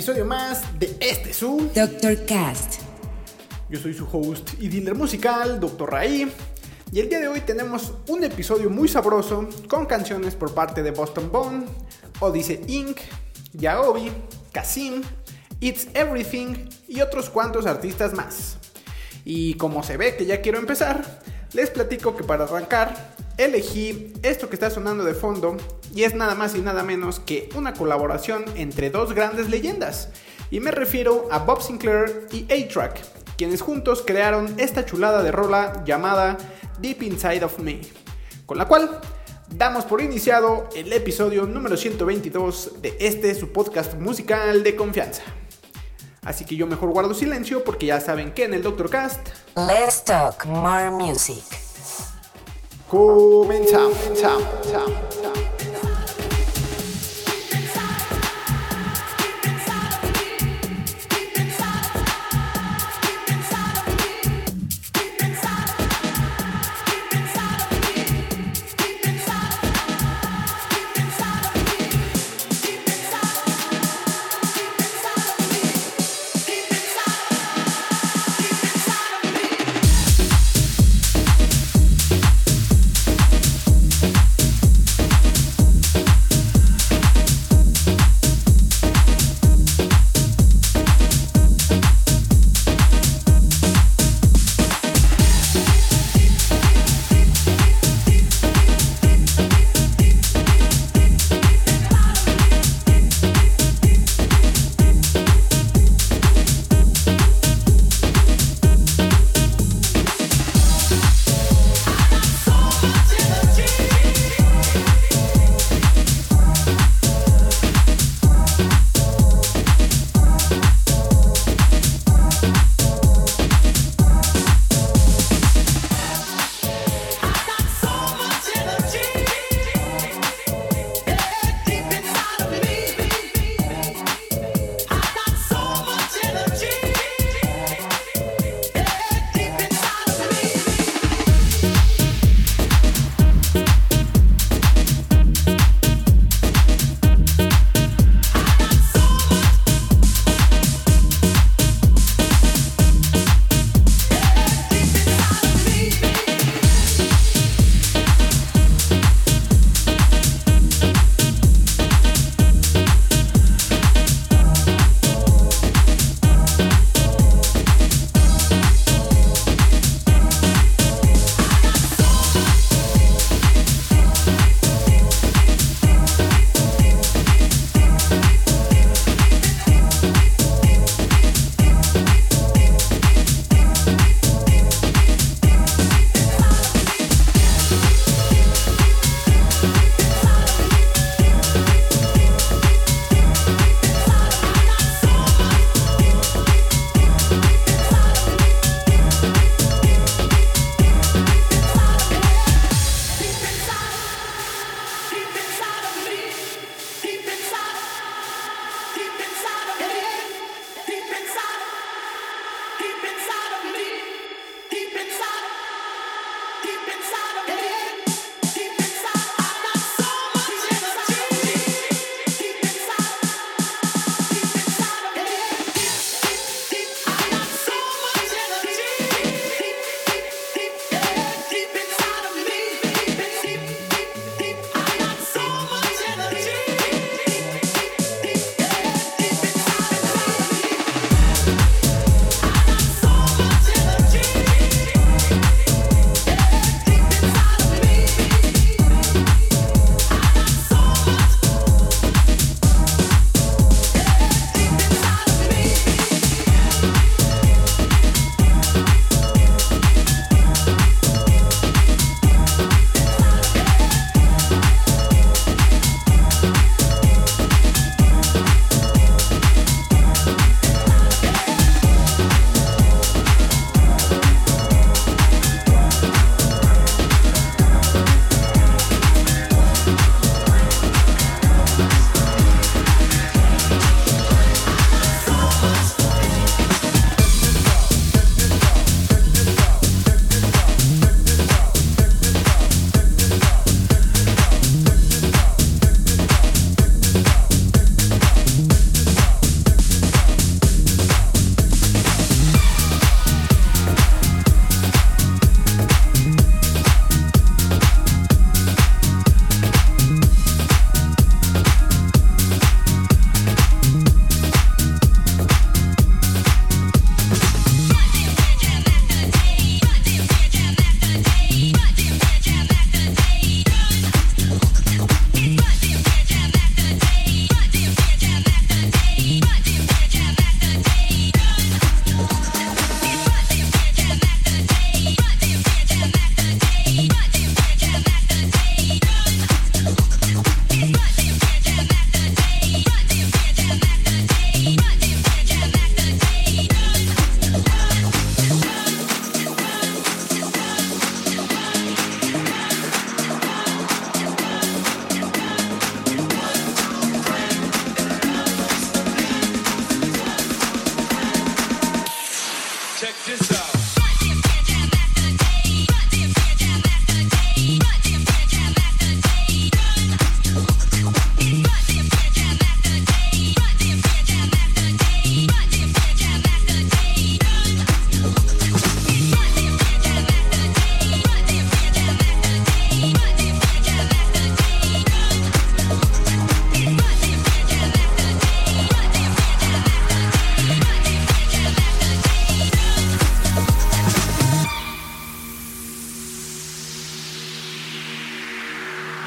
Episodio más de este su. Doctor Cast. Yo soy su host y dealer musical, Dr. Raí. Y el día de hoy tenemos un episodio muy sabroso con canciones por parte de Boston Bone, Odyssey Inc., Yaobi, Kasim, It's Everything y otros cuantos artistas más. Y como se ve que ya quiero empezar, les platico que para arrancar elegí esto que está sonando de fondo y es nada más y nada menos que una colaboración entre dos grandes leyendas. Y me refiero a Bob Sinclair y A-Track, quienes juntos crearon esta chulada de rola llamada Deep Inside of Me, con la cual damos por iniciado el episodio número 122 de este su podcast musical de confianza. Así que yo mejor guardo silencio porque ya saben que en el Doctor Cast Let's talk more music. Comenzamos.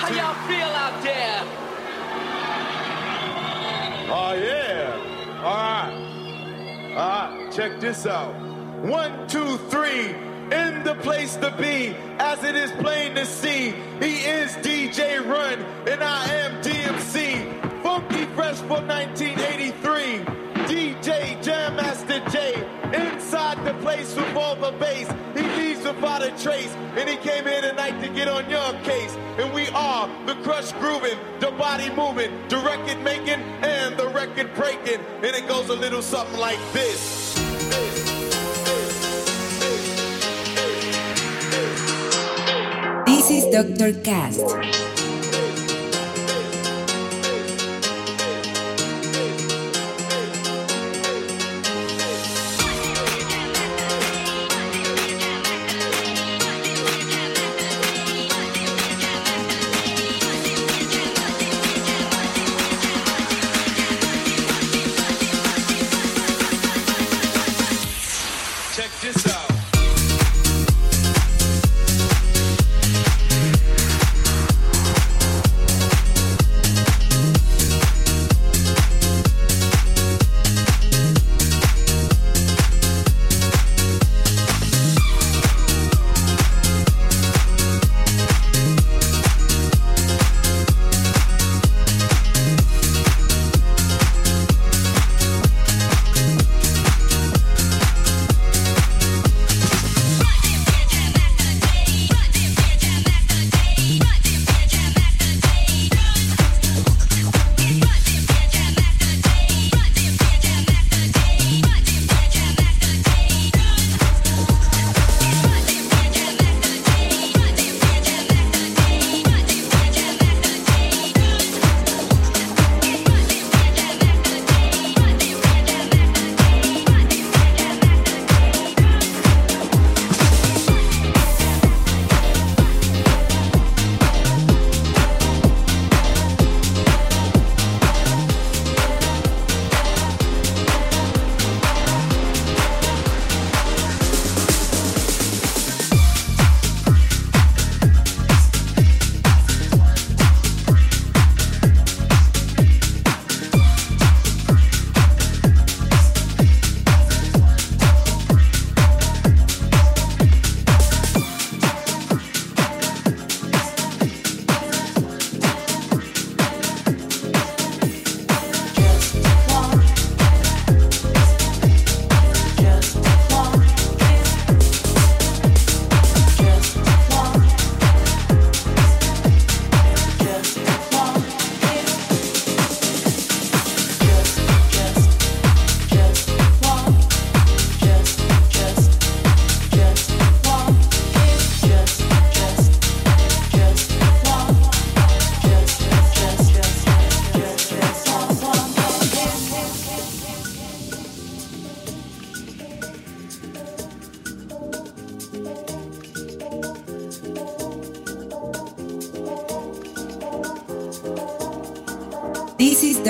How y'all feel out there? Oh, yeah. All right. All right, check this out. One, two, three in the place to be, as it is plain to see. He is DJ Run, and I am DMC. Funky Fresh for 1983. DJ Jam Master J, inside the place with all the bass. He leaves without a trace, and he came here tonight to get on your case. And we are the crush grooving, the body moving, the record making, and the record breaking. And it goes a little something like this. This is Dr. Cast.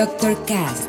This is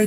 are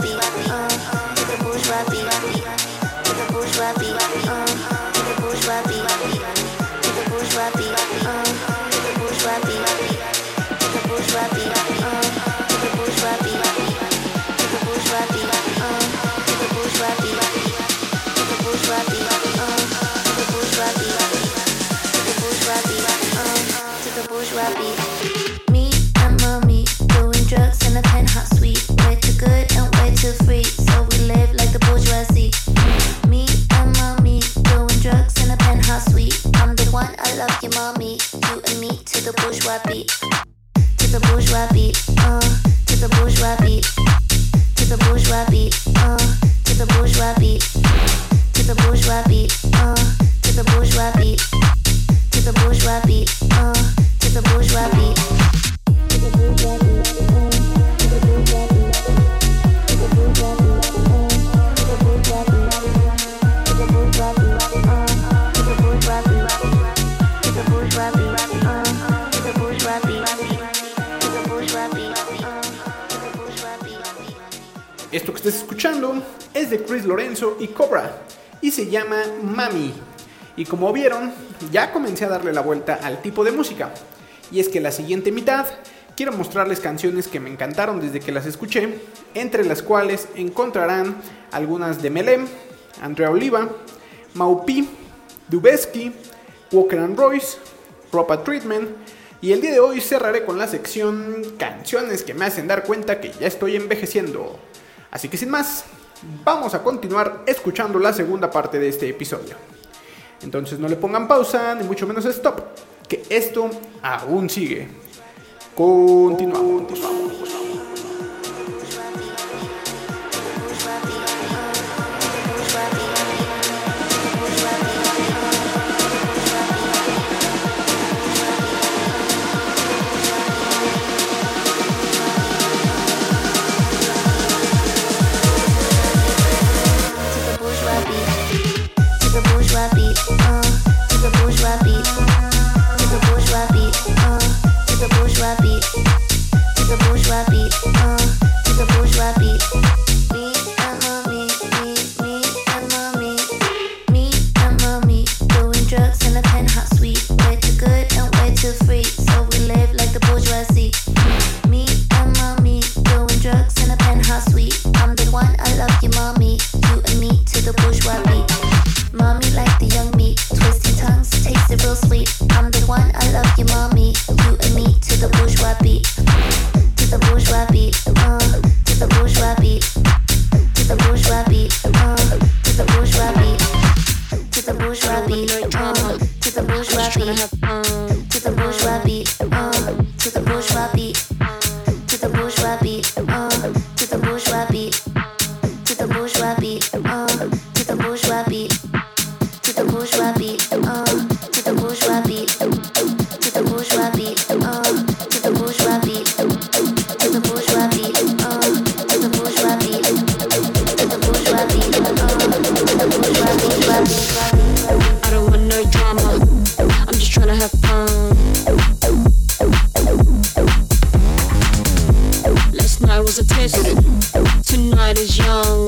Dr. Cast. La vuelta al tipo de música. Y es que la siguiente mitad quiero mostrarles canciones que me encantaron desde que las escuché, entre las cuales encontrarán algunas de Melem, Andrea Oliva, Maupi, Dubeski, Walker and Royce, Propa Treatment, y el día de hoy cerraré con la sección canciones que me hacen dar cuenta que ya estoy envejeciendo. Así que sin más, vamos a continuar escuchando la segunda parte de este episodio. Entonces no le pongan pausa, ni mucho menos stop, que esto aún sigue. Continuamos. to Tonight is young.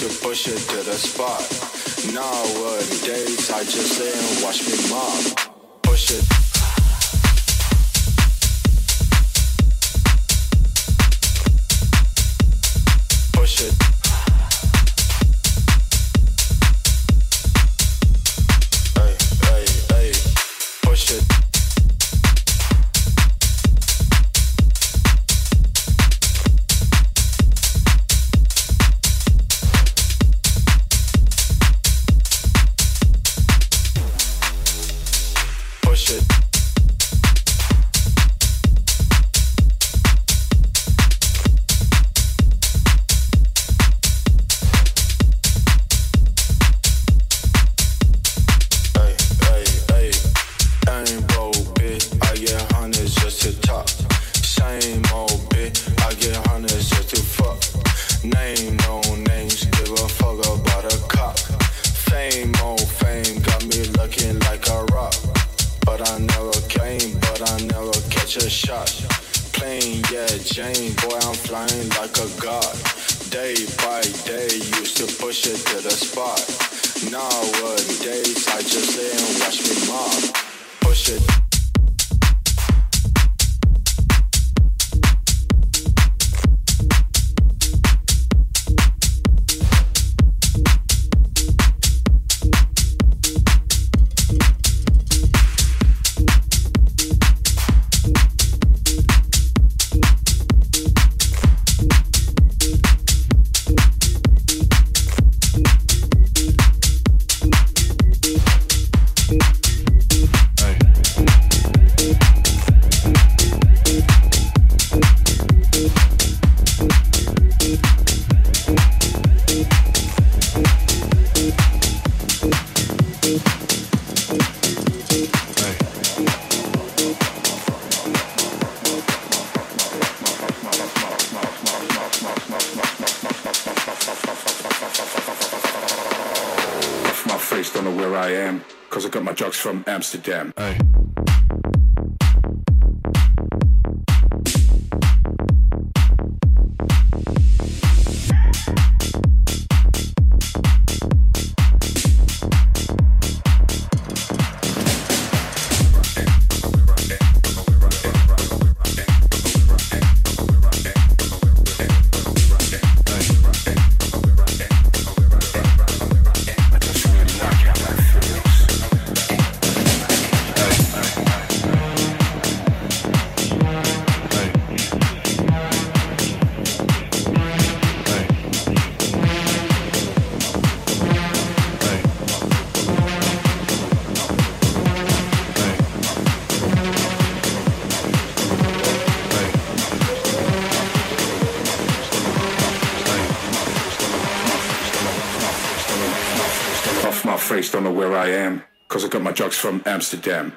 to push it to the spot. Nowadays, I just lay and watch me mom push it. Amsterdam. Hey. from Amsterdam.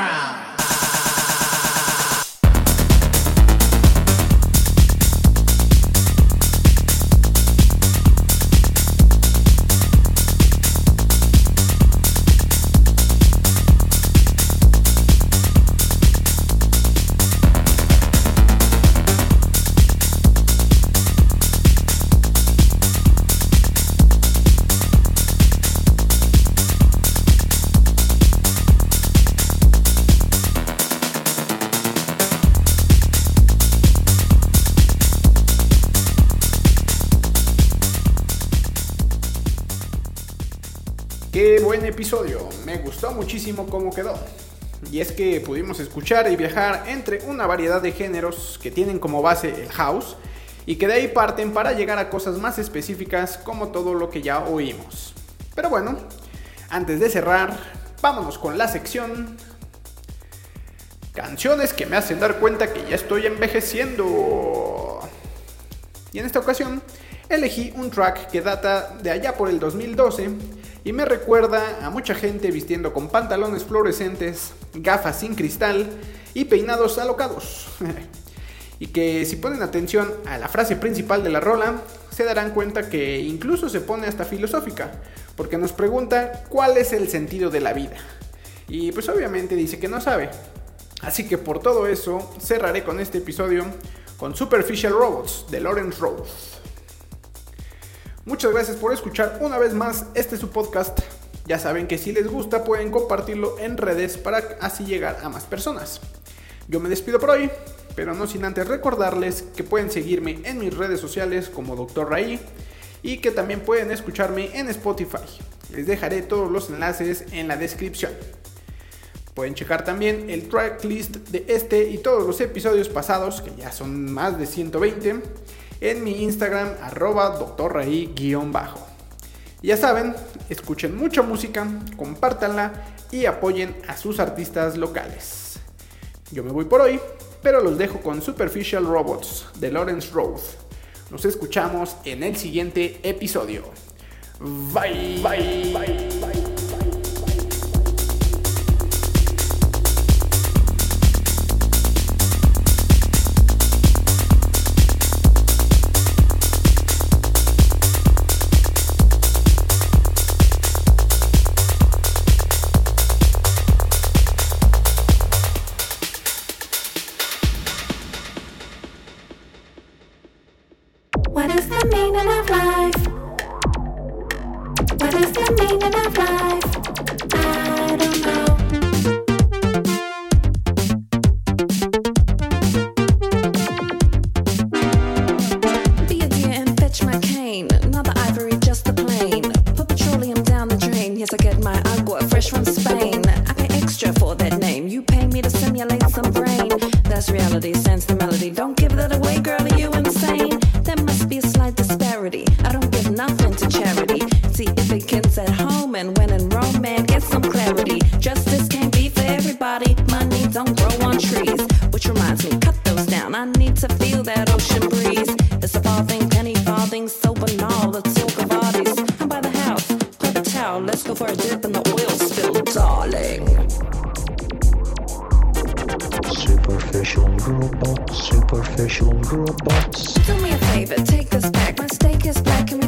round. Me gustó muchísimo cómo quedó. Y es que pudimos escuchar y viajar entre una variedad de géneros que tienen como base el house y que de ahí parten para llegar a cosas más específicas como todo lo que ya oímos. Pero bueno, antes de cerrar, vámonos con la sección Canciones que me hacen dar cuenta que ya estoy envejeciendo. Y en esta ocasión elegí un track que data de allá por el 2012 y me recuerda a mucha gente vistiendo con pantalones fluorescentes, gafas sin cristal y peinados alocados. y que si ponen atención a la frase principal de la rola, se darán cuenta que incluso se pone hasta filosófica, porque nos pregunta cuál es el sentido de la vida. Y pues obviamente dice que no sabe. Así que por todo eso, cerraré con este episodio con Superficial Robots de Lawrence Rose. Muchas gracias por escuchar una vez más este su podcast. Ya saben que si les gusta pueden compartirlo en redes para así llegar a más personas. Yo me despido por hoy, pero no sin antes recordarles que pueden seguirme en mis redes sociales como Dr. Raí y que también pueden escucharme en Spotify. Les dejaré todos los enlaces en la descripción. Pueden checar también el tracklist de este y todos los episodios pasados, que ya son más de 120, en mi Instagram arroba bajo Ya saben, escuchen mucha música, compártanla y apoyen a sus artistas locales. Yo me voy por hoy, pero los dejo con Superficial Robots de Lawrence Road. Nos escuchamos en el siguiente episodio. Bye, bye, bye, bye. Let's go for a dip in the oil spill, darling. Superficial robots, superficial robots. Do me a favor, take this back. My steak is black and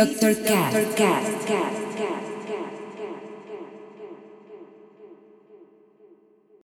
Is Dr. Cat.